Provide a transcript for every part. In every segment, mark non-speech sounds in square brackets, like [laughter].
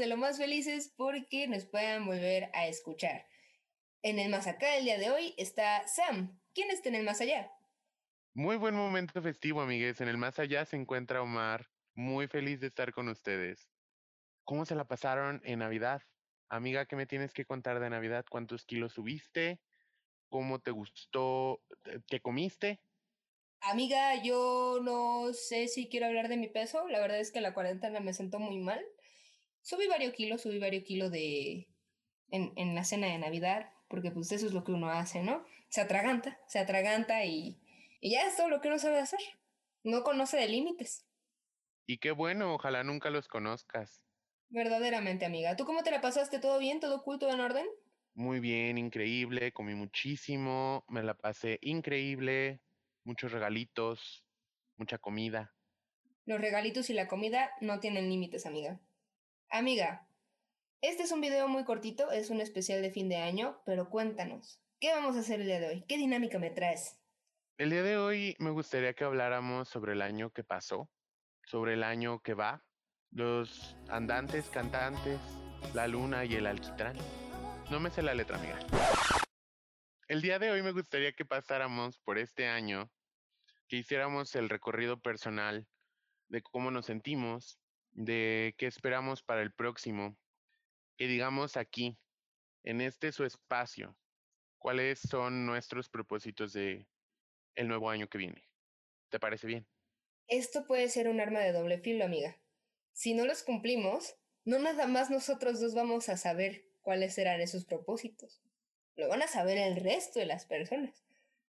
de lo más felices porque nos puedan volver a escuchar. En el más acá del día de hoy está Sam. ¿Quién está en el más allá? Muy buen momento festivo, amigues. En el más allá se encuentra Omar, muy feliz de estar con ustedes. ¿Cómo se la pasaron en Navidad? Amiga, ¿qué me tienes que contar de Navidad? ¿Cuántos kilos subiste? ¿Cómo te gustó? ¿Qué comiste? Amiga, yo no sé si quiero hablar de mi peso. La verdad es que la cuarentena me sentó muy mal. Subí varios kilos, subí varios kilos de... En, en la cena de Navidad, porque pues eso es lo que uno hace, ¿no? Se atraganta, se atraganta y, y ya es todo lo que uno sabe hacer. No conoce de límites. Y qué bueno, ojalá nunca los conozcas. Verdaderamente, amiga. ¿Tú cómo te la pasaste? ¿Todo bien? ¿Todo culto en orden? Muy bien, increíble, comí muchísimo, me la pasé increíble, muchos regalitos, mucha comida. Los regalitos y la comida no tienen límites, amiga. Amiga, este es un video muy cortito, es un especial de fin de año, pero cuéntanos, ¿qué vamos a hacer el día de hoy? ¿Qué dinámica me traes? El día de hoy me gustaría que habláramos sobre el año que pasó, sobre el año que va, los andantes, cantantes, la luna y el alquitrán. No me sé la letra, amiga. El día de hoy me gustaría que pasáramos por este año, que hiciéramos el recorrido personal de cómo nos sentimos, de qué esperamos para el próximo, y digamos aquí, en este su espacio, cuáles son nuestros propósitos de el nuevo año que viene. ¿Te parece bien? Esto puede ser un arma de doble filo, amiga. Si no los cumplimos, no nada más nosotros dos vamos a saber cuáles serán esos propósitos. Lo van a saber el resto de las personas.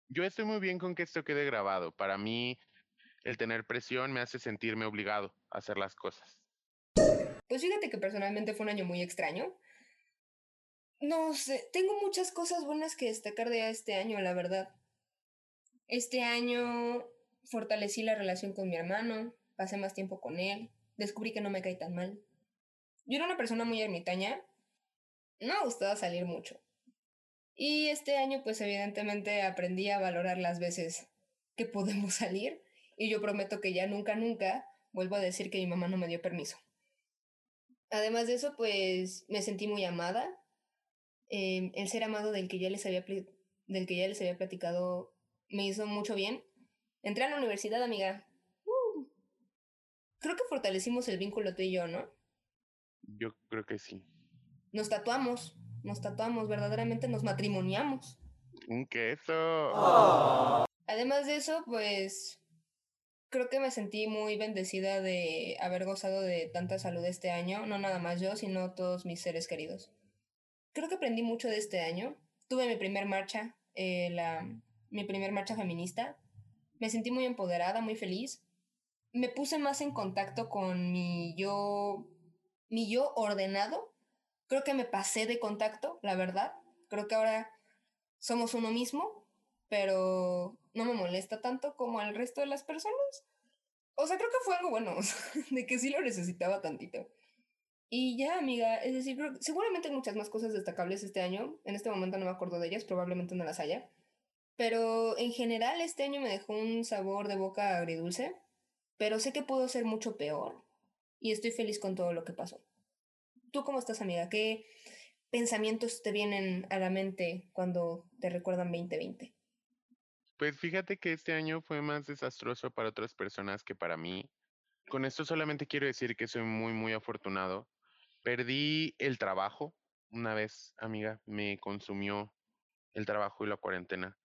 Yo estoy muy bien con que esto quede grabado. Para mí, el tener presión me hace sentirme obligado a hacer las cosas. Pues fíjate que personalmente fue un año muy extraño. No sé, tengo muchas cosas buenas que destacar de este año, la verdad. Este año fortalecí la relación con mi hermano, pasé más tiempo con él, descubrí que no me cae tan mal. Yo era una persona muy ermitaña, no me gustaba salir mucho. Y este año, pues evidentemente aprendí a valorar las veces que podemos salir y yo prometo que ya nunca, nunca vuelvo a decir que mi mamá no me dio permiso. Además de eso, pues me sentí muy amada. Eh, el ser amado del que ya les había del que ya les había platicado me hizo mucho bien. Entré a la universidad, amiga. Uh. Creo que fortalecimos el vínculo tú y yo, ¿no? Yo creo que sí. Nos tatuamos, nos tatuamos, verdaderamente nos matrimoniamos. Un queso. Además de eso, pues creo que me sentí muy bendecida de haber gozado de tanta salud este año, no nada más yo, sino todos mis seres queridos. Creo que aprendí mucho de este año. Tuve mi primer marcha, eh, la, mi primer marcha feminista. Me sentí muy empoderada, muy feliz. Me puse más en contacto con mi yo, mi yo ordenado. Creo que me pasé de contacto, la verdad. Creo que ahora somos uno mismo, pero no me molesta tanto como al resto de las personas. O sea, creo que fue algo bueno, [laughs] de que sí lo necesitaba tantito. Y ya, amiga, es decir, seguramente hay muchas más cosas destacables este año. En este momento no me acuerdo de ellas, probablemente no las haya. Pero en general este año me dejó un sabor de boca agridulce, pero sé que pudo ser mucho peor y estoy feliz con todo lo que pasó. ¿Tú cómo estás, amiga? ¿Qué pensamientos te vienen a la mente cuando te recuerdan 2020? Pues fíjate que este año fue más desastroso para otras personas que para mí. Con esto solamente quiero decir que soy muy, muy afortunado. Perdí el trabajo. Una vez, amiga, me consumió el trabajo y la cuarentena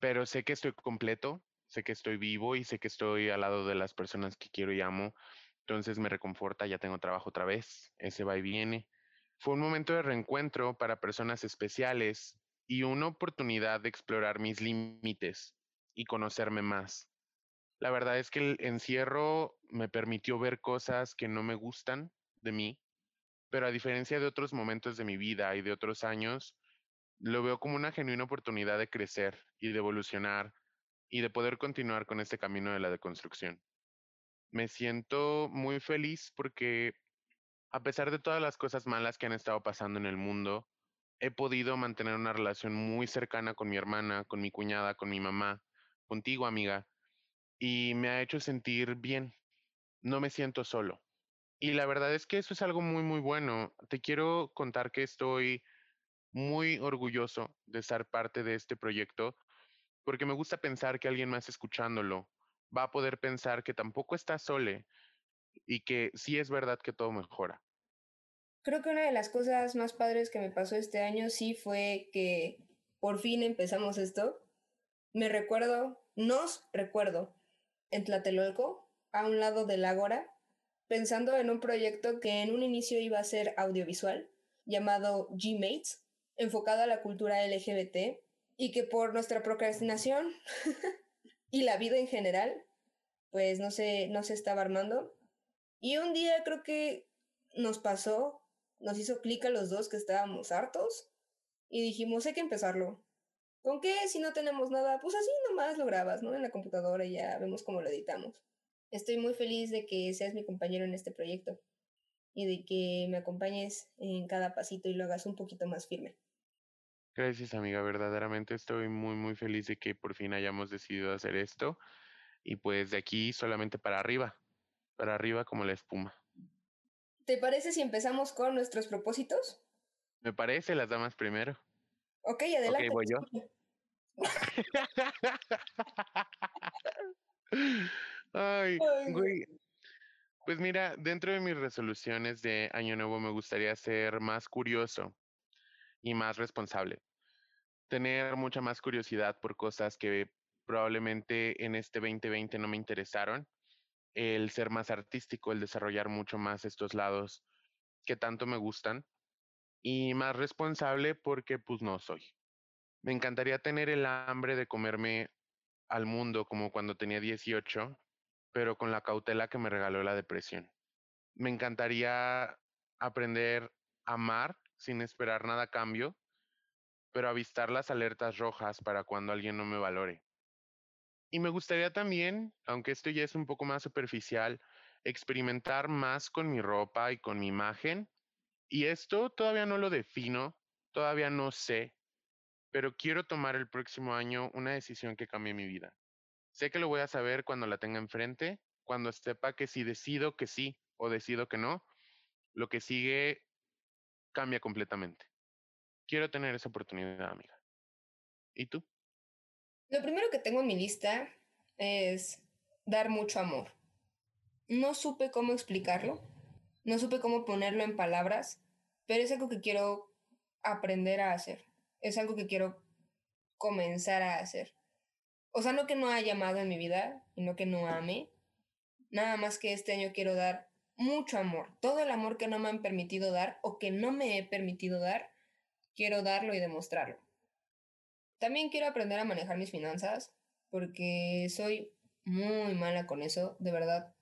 pero sé que estoy completo, sé que estoy vivo y sé que estoy al lado de las personas que quiero y amo. Entonces me reconforta, ya tengo trabajo otra vez, ese va y viene. Fue un momento de reencuentro para personas especiales y una oportunidad de explorar mis límites y conocerme más. La verdad es que el encierro me permitió ver cosas que no me gustan de mí, pero a diferencia de otros momentos de mi vida y de otros años, lo veo como una genuina oportunidad de crecer y de evolucionar y de poder continuar con este camino de la deconstrucción. Me siento muy feliz porque a pesar de todas las cosas malas que han estado pasando en el mundo, he podido mantener una relación muy cercana con mi hermana, con mi cuñada, con mi mamá, contigo amiga, y me ha hecho sentir bien. No me siento solo. Y la verdad es que eso es algo muy, muy bueno. Te quiero contar que estoy muy orgulloso de ser parte de este proyecto porque me gusta pensar que alguien más escuchándolo va a poder pensar que tampoco está sole y que sí es verdad que todo mejora. Creo que una de las cosas más padres que me pasó este año sí fue que por fin empezamos esto. Me recuerdo, nos recuerdo, en Tlatelolco, a un lado del Ágora, pensando en un proyecto que en un inicio iba a ser audiovisual, llamado G-Mates, enfocado a la cultura LGBT, y que por nuestra procrastinación [laughs] y la vida en general, pues no se, no se estaba armando. Y un día creo que nos pasó, nos hizo clic a los dos que estábamos hartos y dijimos, hay que empezarlo. ¿Con qué? Si no tenemos nada, pues así nomás lo grabas, ¿no? En la computadora y ya vemos cómo lo editamos. Estoy muy feliz de que seas mi compañero en este proyecto y de que me acompañes en cada pasito y lo hagas un poquito más firme. Gracias, amiga. Verdaderamente estoy muy, muy feliz de que por fin hayamos decidido hacer esto. Y pues de aquí solamente para arriba, para arriba como la espuma. ¿Te parece si empezamos con nuestros propósitos? Me parece, las damas primero. Ok, adelante. Ok, voy yo. [laughs] Ay, güey. Pues mira, dentro de mis resoluciones de Año Nuevo me gustaría ser más curioso y más responsable. Tener mucha más curiosidad por cosas que probablemente en este 2020 no me interesaron. El ser más artístico, el desarrollar mucho más estos lados que tanto me gustan. Y más responsable porque pues no soy. Me encantaría tener el hambre de comerme al mundo como cuando tenía 18, pero con la cautela que me regaló la depresión. Me encantaría aprender a amar sin esperar nada cambio, pero avistar las alertas rojas para cuando alguien no me valore. Y me gustaría también, aunque esto ya es un poco más superficial, experimentar más con mi ropa y con mi imagen. Y esto todavía no lo defino, todavía no sé, pero quiero tomar el próximo año una decisión que cambie mi vida. Sé que lo voy a saber cuando la tenga enfrente, cuando sepa que si decido que sí o decido que no, lo que sigue cambia completamente. Quiero tener esa oportunidad, amiga. ¿Y tú? Lo primero que tengo en mi lista es dar mucho amor. No supe cómo explicarlo, no supe cómo ponerlo en palabras, pero es algo que quiero aprender a hacer. Es algo que quiero comenzar a hacer. O sea, no que no haya amado en mi vida y no que no ame. Nada más que este año quiero dar mucho amor, todo el amor que no me han permitido dar o que no me he permitido dar, quiero darlo y demostrarlo. También quiero aprender a manejar mis finanzas porque soy muy mala con eso, de verdad.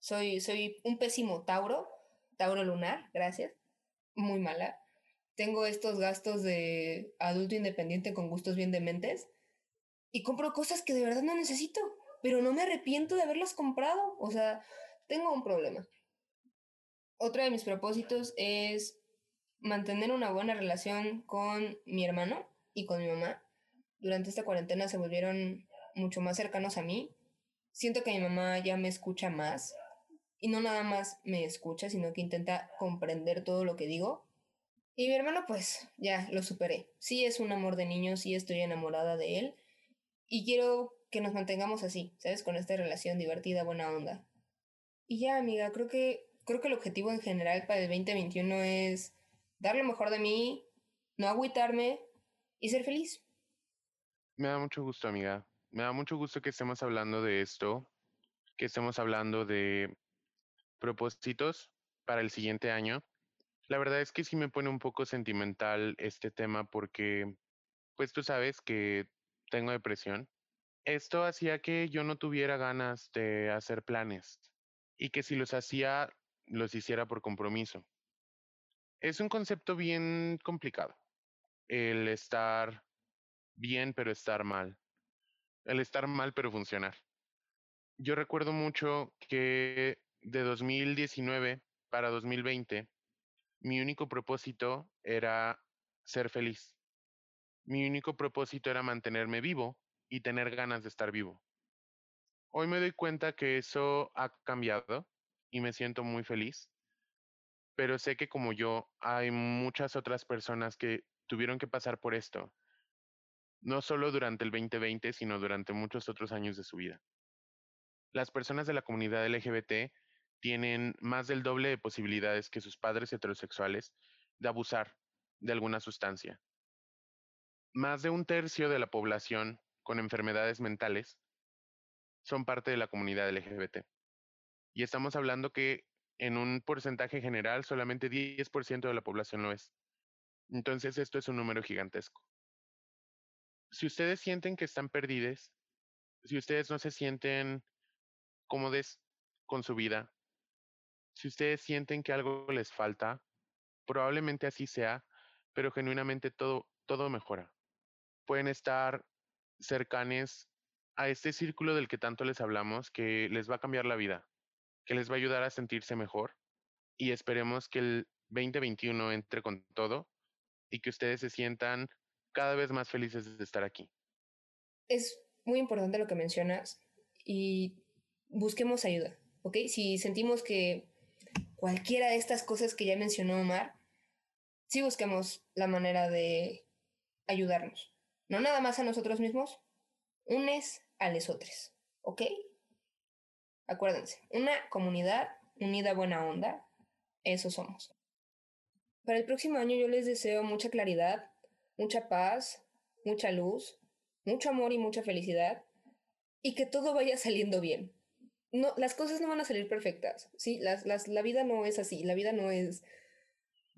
Soy, soy un pésimo Tauro, Tauro lunar, gracias. Muy mala. Tengo estos gastos de adulto independiente con gustos bien dementes y compro cosas que de verdad no necesito, pero no me arrepiento de haberlas comprado. O sea, tengo un problema. Otro de mis propósitos es mantener una buena relación con mi hermano y con mi mamá. Durante esta cuarentena se volvieron mucho más cercanos a mí. Siento que mi mamá ya me escucha más y no nada más me escucha, sino que intenta comprender todo lo que digo. Y mi hermano pues ya lo superé. Sí es un amor de niño, sí estoy enamorada de él y quiero que nos mantengamos así, ¿sabes? Con esta relación divertida, buena onda. Y ya, amiga, creo que creo que el objetivo en general para el 2021 es dar lo mejor de mí, no agüitarme y ser feliz. Me da mucho gusto, amiga. Me da mucho gusto que estemos hablando de esto, que estemos hablando de propósitos para el siguiente año. La verdad es que sí me pone un poco sentimental este tema porque, pues tú sabes que tengo depresión. Esto hacía que yo no tuviera ganas de hacer planes y que si los hacía los hiciera por compromiso. Es un concepto bien complicado. El estar bien pero estar mal. El estar mal pero funcionar. Yo recuerdo mucho que de 2019 para 2020, mi único propósito era ser feliz. Mi único propósito era mantenerme vivo y tener ganas de estar vivo. Hoy me doy cuenta que eso ha cambiado y me siento muy feliz. pero sé que como yo hay muchas otras personas que tuvieron que pasar por esto, no solo durante el 2020, sino durante muchos otros años de su vida. Las personas de la comunidad LGBT tienen más del doble de posibilidades que sus padres heterosexuales de abusar de alguna sustancia. Más de un tercio de la población con enfermedades mentales son parte de la comunidad LGBT. Y estamos hablando que en un porcentaje general solamente 10% de la población lo es. Entonces esto es un número gigantesco. Si ustedes sienten que están perdidos, si ustedes no se sienten cómodos con su vida, si ustedes sienten que algo les falta, probablemente así sea, pero genuinamente todo, todo mejora. Pueden estar cercanes a este círculo del que tanto les hablamos, que les va a cambiar la vida, que les va a ayudar a sentirse mejor y esperemos que el 2021 entre con todo y que ustedes se sientan cada vez más felices de estar aquí. Es muy importante lo que mencionas y busquemos ayuda, ¿ok? Si sentimos que cualquiera de estas cosas que ya mencionó Omar, sí busquemos la manera de ayudarnos. No nada más a nosotros mismos, unes a otros, ¿ok? Acuérdense, una comunidad unida buena onda, eso somos. Para el próximo año yo les deseo mucha claridad, mucha paz, mucha luz, mucho amor y mucha felicidad y que todo vaya saliendo bien. No, las cosas no van a salir perfectas, ¿sí? Las, las, la vida no es así, la vida no es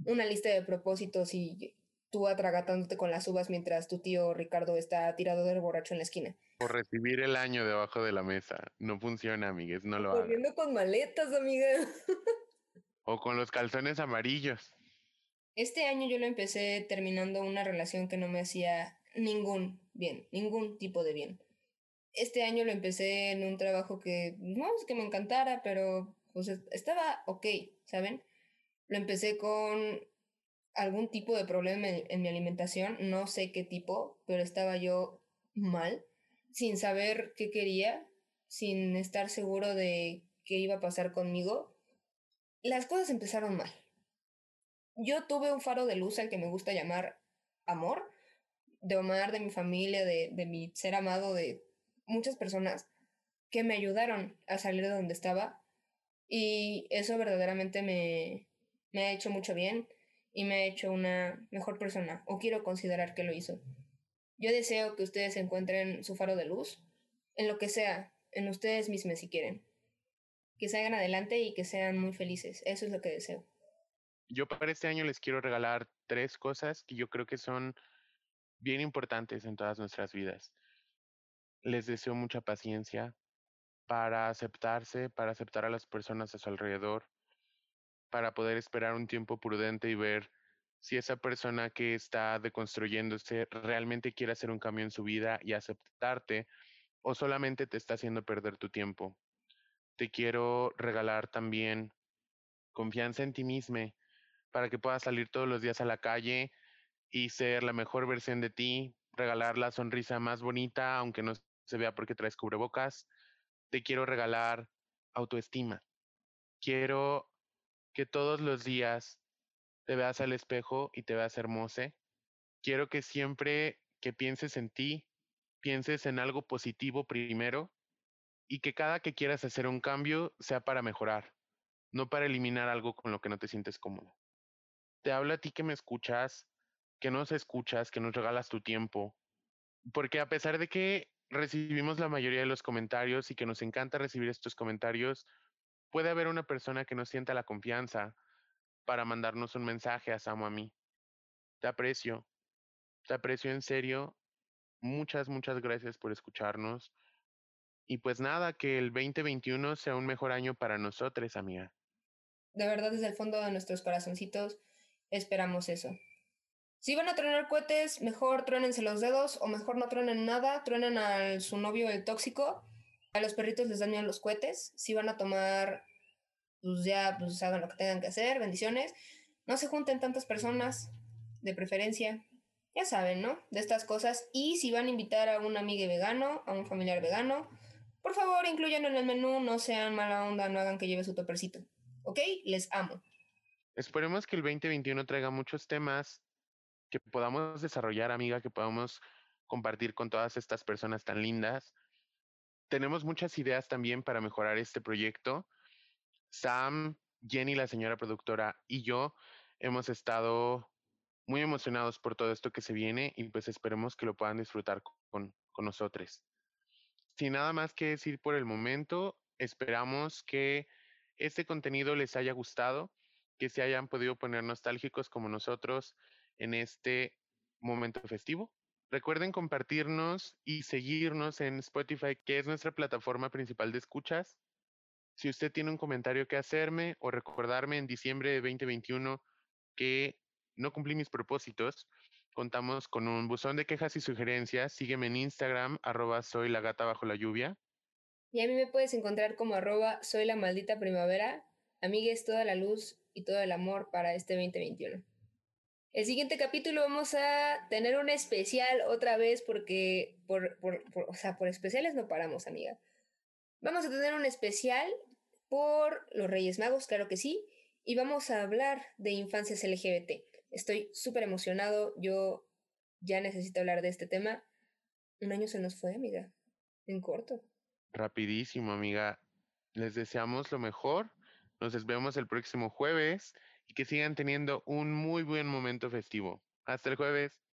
una lista de propósitos y tú atragatándote con las uvas mientras tu tío Ricardo está tirado del borracho en la esquina. O recibir el año debajo de la mesa. No funciona, amigues, no lo Volviendo con maletas, amiga. o con los calzones amarillos. Este año yo lo empecé terminando una relación que no me hacía ningún bien, ningún tipo de bien. Este año lo empecé en un trabajo que no es que me encantara, pero pues estaba ok, ¿saben? Lo empecé con algún tipo de problema en, mi alimentación, no sé qué tipo, pero estaba yo mal, sin saber qué quería, sin estar seguro de qué iba a pasar conmigo. Las cosas empezaron mal. Yo tuve un faro de luz al que me gusta llamar amor, de Omar, de mi familia, de, de mi ser amado, de muchas personas que me ayudaron a salir de donde estaba y eso verdaderamente me, me ha hecho mucho bien y me ha hecho una mejor persona, o quiero considerar que lo hizo. Yo deseo que ustedes encuentren su faro de luz, en lo que sea, en ustedes mismos si quieren. Que salgan adelante y que sean muy felices. Eso es lo que deseo. Yo para este año les quiero regalar tres cosas que yo creo que son bien importantes en todas nuestras vidas. Les deseo mucha paciencia para aceptarse, para aceptar a las personas a su alrededor, para poder esperar un tiempo prudente y ver si esa persona que está deconstruyéndose realmente quiere hacer un cambio en su vida y aceptarte o solamente te está haciendo perder tu tiempo. Te quiero regalar también confianza en ti mismo para que puedas salir todos los días a la calle y ser la mejor versión de ti, regalar la sonrisa más bonita, aunque no se vea porque traes cubrebocas. Te quiero regalar autoestima. Quiero que todos los días te veas al espejo y te veas hermosa. Quiero que siempre que pienses en ti, pienses en algo positivo primero y que cada que quieras hacer un cambio sea para mejorar, no para eliminar algo con lo que no te sientes cómodo. Te hablo a ti que me escuchas, que nos escuchas, que nos regalas tu tiempo, porque a pesar de que recibimos la mayoría de los comentarios y que nos encanta recibir estos comentarios, puede haber una persona que no sienta la confianza para mandarnos un mensaje a Samo a mí. Te aprecio, te aprecio en serio. Muchas, muchas gracias por escucharnos. Y pues nada, que el 2021 sea un mejor año para nosotros, amiga. De verdad, desde el fondo de nuestros corazoncitos, esperamos eso. Si van a tronar cohetes, mejor truénense los dedos o mejor no truenen nada, truenen a su novio el tóxico a los perritos les dan los cohetes. Si van a tomar, pues ya, pues hagan lo que tengan que hacer. Bendiciones. No se junten tantas personas, de preferencia. Ya saben, ¿no? De estas cosas. Y si van a invitar a un amigo vegano, a un familiar vegano, por favor, incluyan en el menú, no sean mala onda, no hagan que lleve su topercito. ¿Ok? Les amo. Esperemos que el 2021 traiga muchos temas que podamos desarrollar, amiga, que podamos compartir con todas estas personas tan lindas. Tenemos muchas ideas también para mejorar este proyecto. Sam, Jenny, la señora productora, y yo hemos estado muy emocionados por todo esto que se viene y pues esperemos que lo puedan disfrutar con, con nosotros. Sin nada más que decir por el momento, esperamos que este contenido les haya gustado, que se hayan podido poner nostálgicos como nosotros en este momento festivo. Recuerden compartirnos y seguirnos en Spotify, que es nuestra plataforma principal de escuchas. Si usted tiene un comentario que hacerme o recordarme en diciembre de 2021 que no cumplí mis propósitos, contamos con un buzón de quejas y sugerencias. Sígueme en Instagram, arroba la la lluvia. Y a mí me puedes encontrar como arroba soy la maldita primavera. Amigues, toda la luz y todo el amor para este 2021. El siguiente capítulo vamos a tener un especial otra vez porque por, por, o sea, por especiales no paramos, amiga. Vamos a tener un especial por los Reyes Magos, claro que sí, y vamos a hablar de infancias LGBT. Estoy súper emocionado, yo ya necesito hablar de este tema. Un año se nos fue, amiga, en corto. Rapidísimo, amiga. Les deseamos lo mejor. Nos vemos el próximo jueves y que sigan teniendo un muy buen momento festivo. Hasta el jueves.